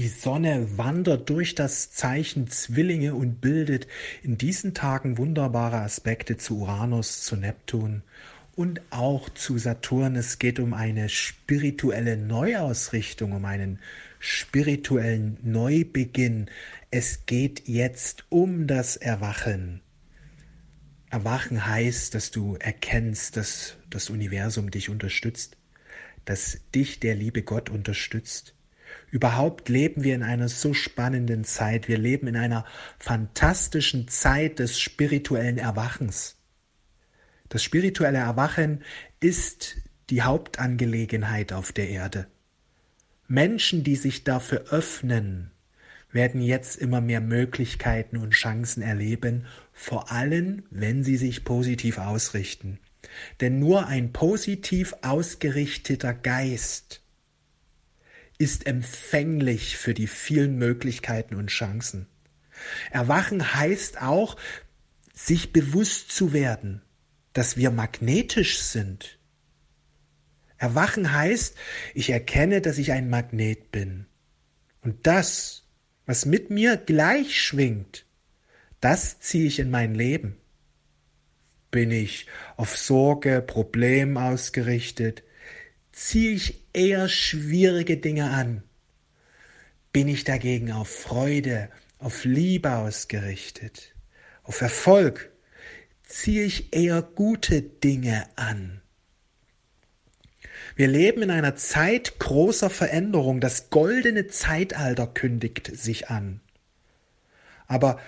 Die Sonne wandert durch das Zeichen Zwillinge und bildet in diesen Tagen wunderbare Aspekte zu Uranus, zu Neptun und auch zu Saturn. Es geht um eine spirituelle Neuausrichtung, um einen spirituellen Neubeginn. Es geht jetzt um das Erwachen. Erwachen heißt, dass du erkennst, dass das Universum dich unterstützt, dass dich der liebe Gott unterstützt Überhaupt leben wir in einer so spannenden Zeit. Wir leben in einer fantastischen Zeit des spirituellen Erwachens. Das spirituelle Erwachen ist die Hauptangelegenheit auf der Erde. Menschen, die sich dafür öffnen, werden jetzt immer mehr Möglichkeiten und Chancen erleben, vor allem wenn sie sich positiv ausrichten. Denn nur ein positiv ausgerichteter Geist ist empfänglich für die vielen Möglichkeiten und Chancen. Erwachen heißt auch, sich bewusst zu werden, dass wir magnetisch sind. Erwachen heißt, ich erkenne, dass ich ein Magnet bin. Und das, was mit mir gleich schwingt, das ziehe ich in mein Leben. Bin ich auf Sorge, Problem ausgerichtet, ziehe ich eher schwierige Dinge an? Bin ich dagegen auf Freude, auf Liebe ausgerichtet, auf Erfolg? Ziehe ich eher gute Dinge an? Wir leben in einer Zeit großer Veränderung. Das goldene Zeitalter kündigt sich an. Aber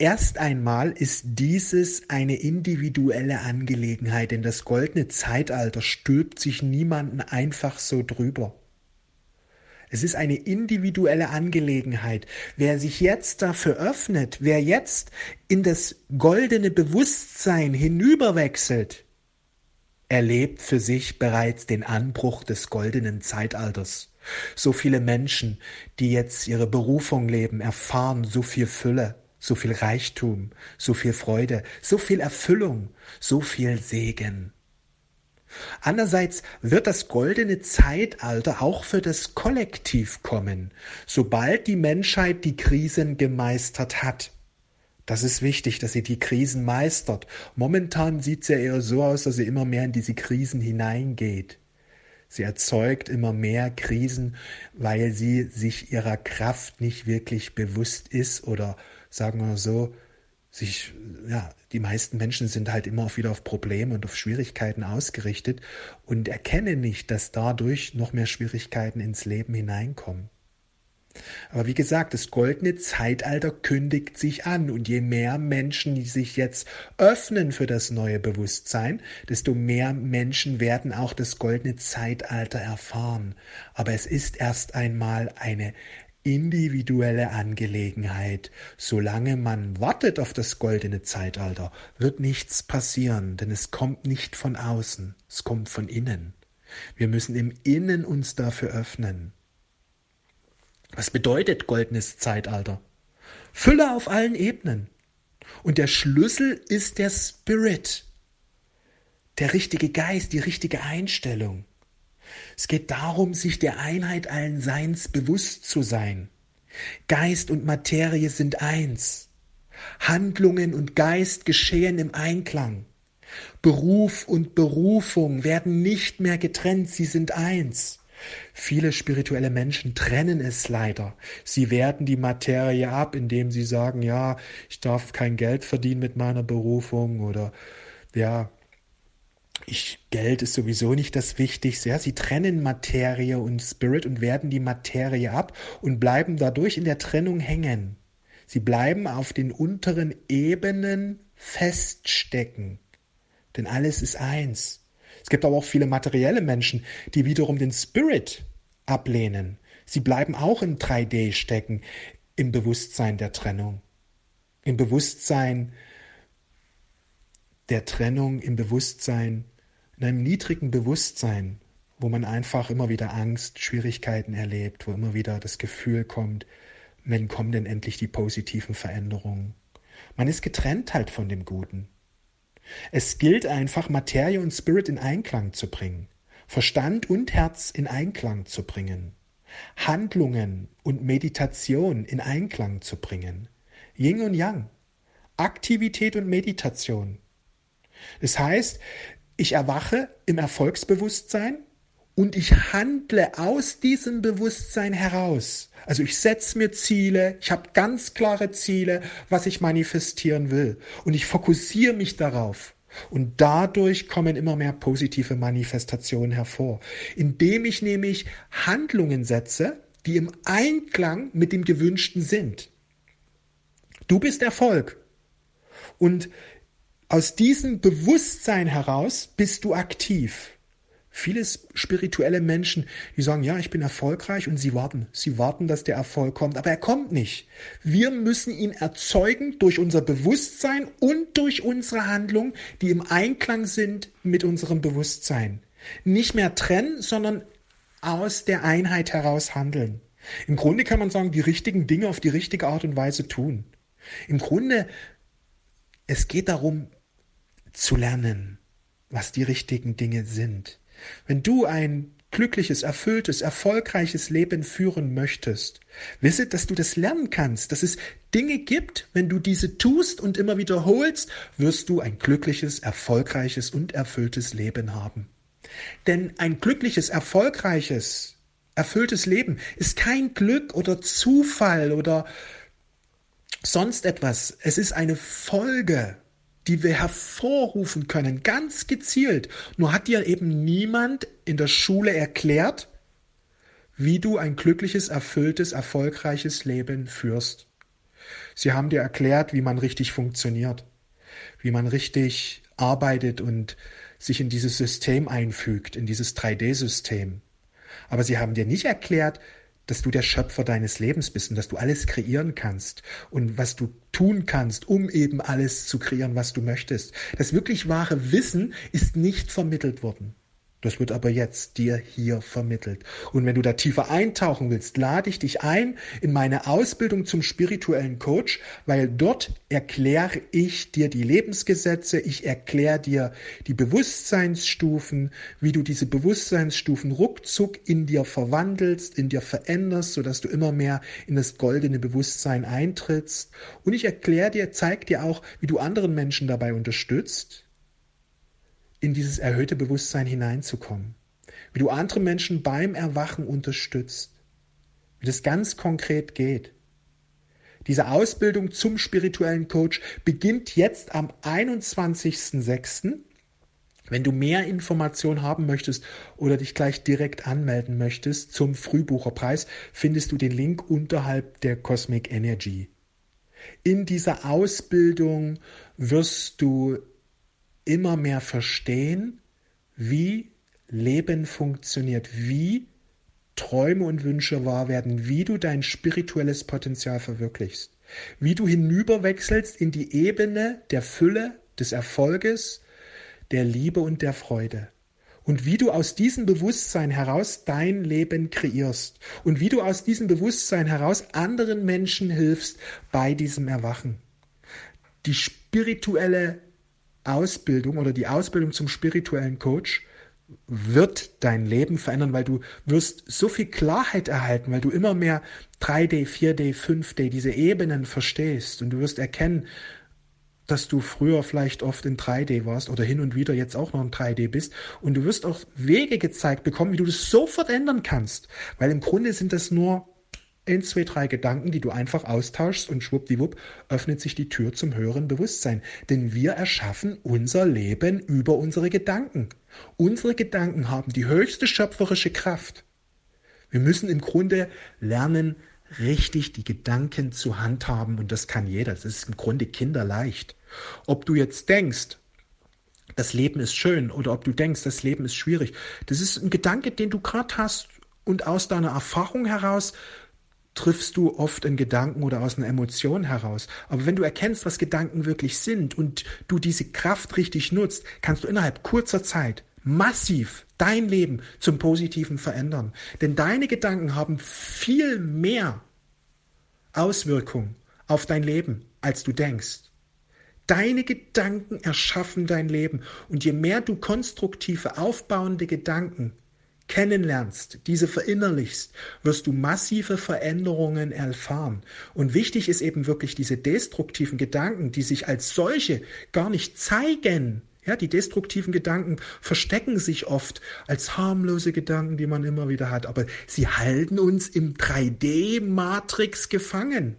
Erst einmal ist dieses eine individuelle Angelegenheit, denn das goldene Zeitalter stülpt sich niemanden einfach so drüber. Es ist eine individuelle Angelegenheit. Wer sich jetzt dafür öffnet, wer jetzt in das goldene Bewusstsein hinüberwechselt, erlebt für sich bereits den Anbruch des goldenen Zeitalters. So viele Menschen, die jetzt ihre Berufung leben, erfahren so viel Fülle so viel Reichtum, so viel Freude, so viel Erfüllung, so viel Segen. Andererseits wird das goldene Zeitalter auch für das Kollektiv kommen, sobald die Menschheit die Krisen gemeistert hat. Das ist wichtig, dass sie die Krisen meistert. Momentan sieht es ja eher so aus, dass sie immer mehr in diese Krisen hineingeht. Sie erzeugt immer mehr Krisen, weil sie sich ihrer Kraft nicht wirklich bewusst ist oder sagen wir so, sich, ja, die meisten Menschen sind halt immer wieder auf Probleme und auf Schwierigkeiten ausgerichtet und erkennen nicht, dass dadurch noch mehr Schwierigkeiten ins Leben hineinkommen. Aber wie gesagt, das goldene Zeitalter kündigt sich an und je mehr Menschen die sich jetzt öffnen für das neue Bewusstsein, desto mehr Menschen werden auch das goldene Zeitalter erfahren. Aber es ist erst einmal eine individuelle Angelegenheit. Solange man wartet auf das goldene Zeitalter, wird nichts passieren, denn es kommt nicht von außen, es kommt von innen. Wir müssen im Innen uns dafür öffnen. Was bedeutet goldenes Zeitalter? Fülle auf allen Ebenen. Und der Schlüssel ist der Spirit, der richtige Geist, die richtige Einstellung. Es geht darum, sich der Einheit allen Seins bewusst zu sein. Geist und Materie sind eins. Handlungen und Geist geschehen im Einklang. Beruf und Berufung werden nicht mehr getrennt, sie sind eins. Viele spirituelle Menschen trennen es leider. Sie werten die Materie ab, indem sie sagen, ja, ich darf kein Geld verdienen mit meiner Berufung oder ja, ich, Geld ist sowieso nicht das Wichtigste. Ja, sie trennen Materie und Spirit und werden die Materie ab und bleiben dadurch in der Trennung hängen. Sie bleiben auf den unteren Ebenen feststecken. Denn alles ist eins. Es gibt aber auch viele materielle Menschen, die wiederum den Spirit ablehnen. Sie bleiben auch in 3D stecken, im Bewusstsein der Trennung. Im Bewusstsein der Trennung, im Bewusstsein in einem niedrigen Bewusstsein, wo man einfach immer wieder Angst, Schwierigkeiten erlebt, wo immer wieder das Gefühl kommt, wann kommen denn endlich die positiven Veränderungen? Man ist getrennt halt von dem Guten. Es gilt einfach, Materie und Spirit in Einklang zu bringen, Verstand und Herz in Einklang zu bringen. Handlungen und Meditation in Einklang zu bringen. Yin und Yang. Aktivität und Meditation. Das heißt, ich erwache im Erfolgsbewusstsein und ich handle aus diesem Bewusstsein heraus. Also ich setze mir Ziele, ich habe ganz klare Ziele, was ich manifestieren will und ich fokussiere mich darauf. Und dadurch kommen immer mehr positive Manifestationen hervor, indem ich nämlich Handlungen setze, die im Einklang mit dem Gewünschten sind. Du bist Erfolg. Und aus diesem Bewusstsein heraus bist du aktiv. Viele spirituelle Menschen, die sagen, ja, ich bin erfolgreich und sie warten. Sie warten, dass der Erfolg kommt, aber er kommt nicht. Wir müssen ihn erzeugen durch unser Bewusstsein und durch unsere Handlung, die im Einklang sind mit unserem Bewusstsein. Nicht mehr trennen, sondern aus der Einheit heraus handeln. Im Grunde kann man sagen, die richtigen Dinge auf die richtige Art und Weise tun. Im Grunde, es geht darum zu lernen, was die richtigen Dinge sind. Wenn du ein glückliches, erfülltes, erfolgreiches Leben führen möchtest, wisse, dass du das lernen kannst, dass es Dinge gibt, wenn du diese tust und immer wiederholst, wirst du ein glückliches, erfolgreiches und erfülltes Leben haben. Denn ein glückliches, erfolgreiches, erfülltes Leben ist kein Glück oder Zufall oder sonst etwas. Es ist eine Folge die wir hervorrufen können, ganz gezielt. Nur hat dir eben niemand in der Schule erklärt, wie du ein glückliches, erfülltes, erfolgreiches Leben führst. Sie haben dir erklärt, wie man richtig funktioniert, wie man richtig arbeitet und sich in dieses System einfügt, in dieses 3D-System. Aber sie haben dir nicht erklärt, dass du der Schöpfer deines Lebens bist und dass du alles kreieren kannst und was du tun kannst, um eben alles zu kreieren, was du möchtest. Das wirklich wahre Wissen ist nicht vermittelt worden. Das wird aber jetzt dir hier vermittelt. Und wenn du da tiefer eintauchen willst, lade ich dich ein in meine Ausbildung zum spirituellen Coach, weil dort erkläre ich dir die Lebensgesetze, ich erkläre dir die Bewusstseinsstufen, wie du diese Bewusstseinsstufen ruckzuck in dir verwandelst, in dir veränderst, sodass du immer mehr in das goldene Bewusstsein eintrittst. Und ich erkläre dir, zeig dir auch, wie du anderen Menschen dabei unterstützt, in dieses erhöhte Bewusstsein hineinzukommen. Wie du andere Menschen beim Erwachen unterstützt. Wie das ganz konkret geht. Diese Ausbildung zum spirituellen Coach beginnt jetzt am 21.06. Wenn du mehr Informationen haben möchtest oder dich gleich direkt anmelden möchtest zum Frühbucherpreis, findest du den Link unterhalb der Cosmic Energy. In dieser Ausbildung wirst du immer mehr verstehen, wie Leben funktioniert, wie Träume und Wünsche wahr werden, wie du dein spirituelles Potenzial verwirklichst, wie du hinüberwechselst in die Ebene der Fülle, des Erfolges, der Liebe und der Freude. Und wie du aus diesem Bewusstsein heraus dein Leben kreierst und wie du aus diesem Bewusstsein heraus anderen Menschen hilfst bei diesem Erwachen. Die spirituelle Ausbildung oder die Ausbildung zum spirituellen Coach wird dein Leben verändern, weil du wirst so viel Klarheit erhalten, weil du immer mehr 3D, 4D, 5D, diese Ebenen verstehst. Und du wirst erkennen, dass du früher vielleicht oft in 3D warst oder hin und wieder jetzt auch noch in 3D bist. Und du wirst auch Wege gezeigt bekommen, wie du das sofort ändern kannst, weil im Grunde sind das nur in zwei, drei Gedanken, die du einfach austauschst und schwuppdiwupp öffnet sich die Tür zum höheren Bewusstsein. Denn wir erschaffen unser Leben über unsere Gedanken. Unsere Gedanken haben die höchste schöpferische Kraft. Wir müssen im Grunde lernen, richtig die Gedanken zu handhaben und das kann jeder. Das ist im Grunde kinderleicht. Ob du jetzt denkst, das Leben ist schön oder ob du denkst, das Leben ist schwierig, das ist ein Gedanke, den du gerade hast und aus deiner Erfahrung heraus triffst du oft in Gedanken oder aus einer Emotion heraus. Aber wenn du erkennst, was Gedanken wirklich sind und du diese Kraft richtig nutzt, kannst du innerhalb kurzer Zeit massiv dein Leben zum Positiven verändern. Denn deine Gedanken haben viel mehr Auswirkung auf dein Leben, als du denkst. Deine Gedanken erschaffen dein Leben. Und je mehr du konstruktive, aufbauende Gedanken kennenlernst, diese verinnerlichst, wirst du massive Veränderungen erfahren. Und wichtig ist eben wirklich diese destruktiven Gedanken, die sich als solche gar nicht zeigen. Ja, die destruktiven Gedanken verstecken sich oft als harmlose Gedanken, die man immer wieder hat, aber sie halten uns im 3D-Matrix gefangen.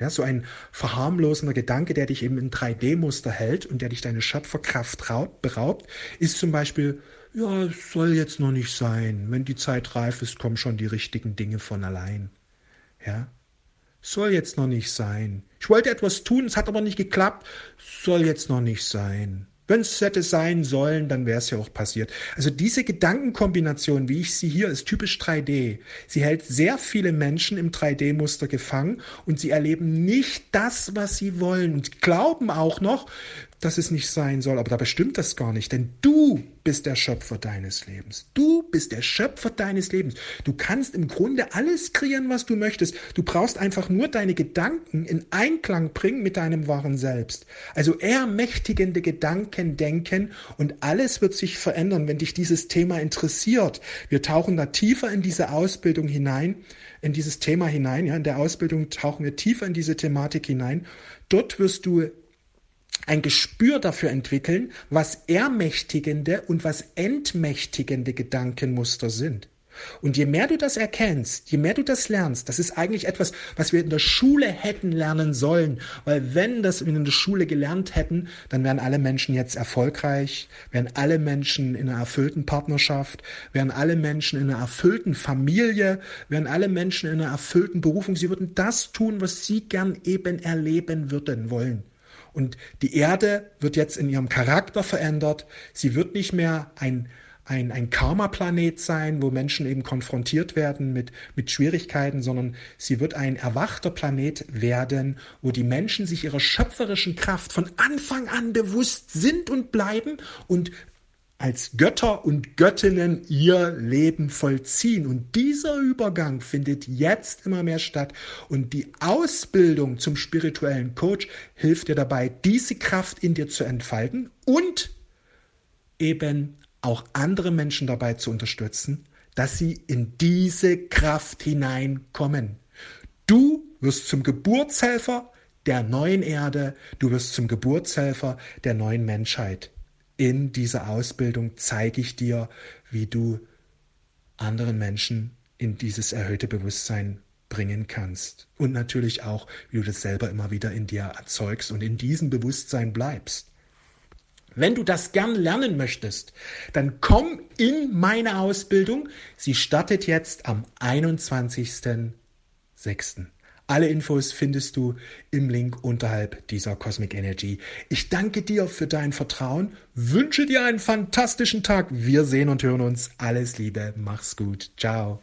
Ja, so ein verharmlosender Gedanke, der dich eben in 3D-Muster hält und der dich deine Schöpferkraft beraubt, ist zum Beispiel, ja, soll jetzt noch nicht sein. Wenn die Zeit reif ist, kommen schon die richtigen Dinge von allein. Ja, soll jetzt noch nicht sein. Ich wollte etwas tun, es hat aber nicht geklappt, soll jetzt noch nicht sein. Wenn es hätte sein sollen, dann wäre es ja auch passiert. Also diese Gedankenkombination, wie ich sie hier, ist typisch 3D. Sie hält sehr viele Menschen im 3D-Muster gefangen und sie erleben nicht das, was sie wollen und glauben auch noch, dass es nicht sein soll. Aber dabei stimmt das gar nicht, denn du bist der Schöpfer deines Lebens. Du bist der Schöpfer deines Lebens. Du kannst im Grunde alles kreieren, was du möchtest. Du brauchst einfach nur deine Gedanken in Einklang bringen mit deinem wahren Selbst. Also ermächtigende Gedanken denken und alles wird sich verändern, wenn dich dieses Thema interessiert. Wir tauchen da tiefer in diese Ausbildung hinein, in dieses Thema hinein. Ja, in der Ausbildung tauchen wir tiefer in diese Thematik hinein. Dort wirst du ein Gespür dafür entwickeln, was ermächtigende und was entmächtigende Gedankenmuster sind. Und je mehr du das erkennst, je mehr du das lernst, das ist eigentlich etwas, was wir in der Schule hätten lernen sollen. Weil wenn das wir in der Schule gelernt hätten, dann wären alle Menschen jetzt erfolgreich, wären alle Menschen in einer erfüllten Partnerschaft, wären alle Menschen in einer erfüllten Familie, wären alle Menschen in einer erfüllten Berufung. Sie würden das tun, was sie gern eben erleben würden wollen. Und die Erde wird jetzt in ihrem Charakter verändert. Sie wird nicht mehr ein, ein, ein Karma-Planet sein, wo Menschen eben konfrontiert werden mit, mit Schwierigkeiten, sondern sie wird ein erwachter Planet werden, wo die Menschen sich ihrer schöpferischen Kraft von Anfang an bewusst sind und bleiben und als Götter und Göttinnen ihr Leben vollziehen. Und dieser Übergang findet jetzt immer mehr statt. Und die Ausbildung zum spirituellen Coach hilft dir dabei, diese Kraft in dir zu entfalten und eben auch andere Menschen dabei zu unterstützen, dass sie in diese Kraft hineinkommen. Du wirst zum Geburtshelfer der neuen Erde, du wirst zum Geburtshelfer der neuen Menschheit in dieser Ausbildung zeige ich dir, wie du anderen Menschen in dieses erhöhte Bewusstsein bringen kannst. Und natürlich auch, wie du das selber immer wieder in dir erzeugst und in diesem Bewusstsein bleibst. Wenn du das gern lernen möchtest, dann komm in meine Ausbildung. Sie startet jetzt am 21.06. Alle Infos findest du im Link unterhalb dieser Cosmic Energy. Ich danke dir für dein Vertrauen, wünsche dir einen fantastischen Tag. Wir sehen und hören uns. Alles Liebe, mach's gut. Ciao.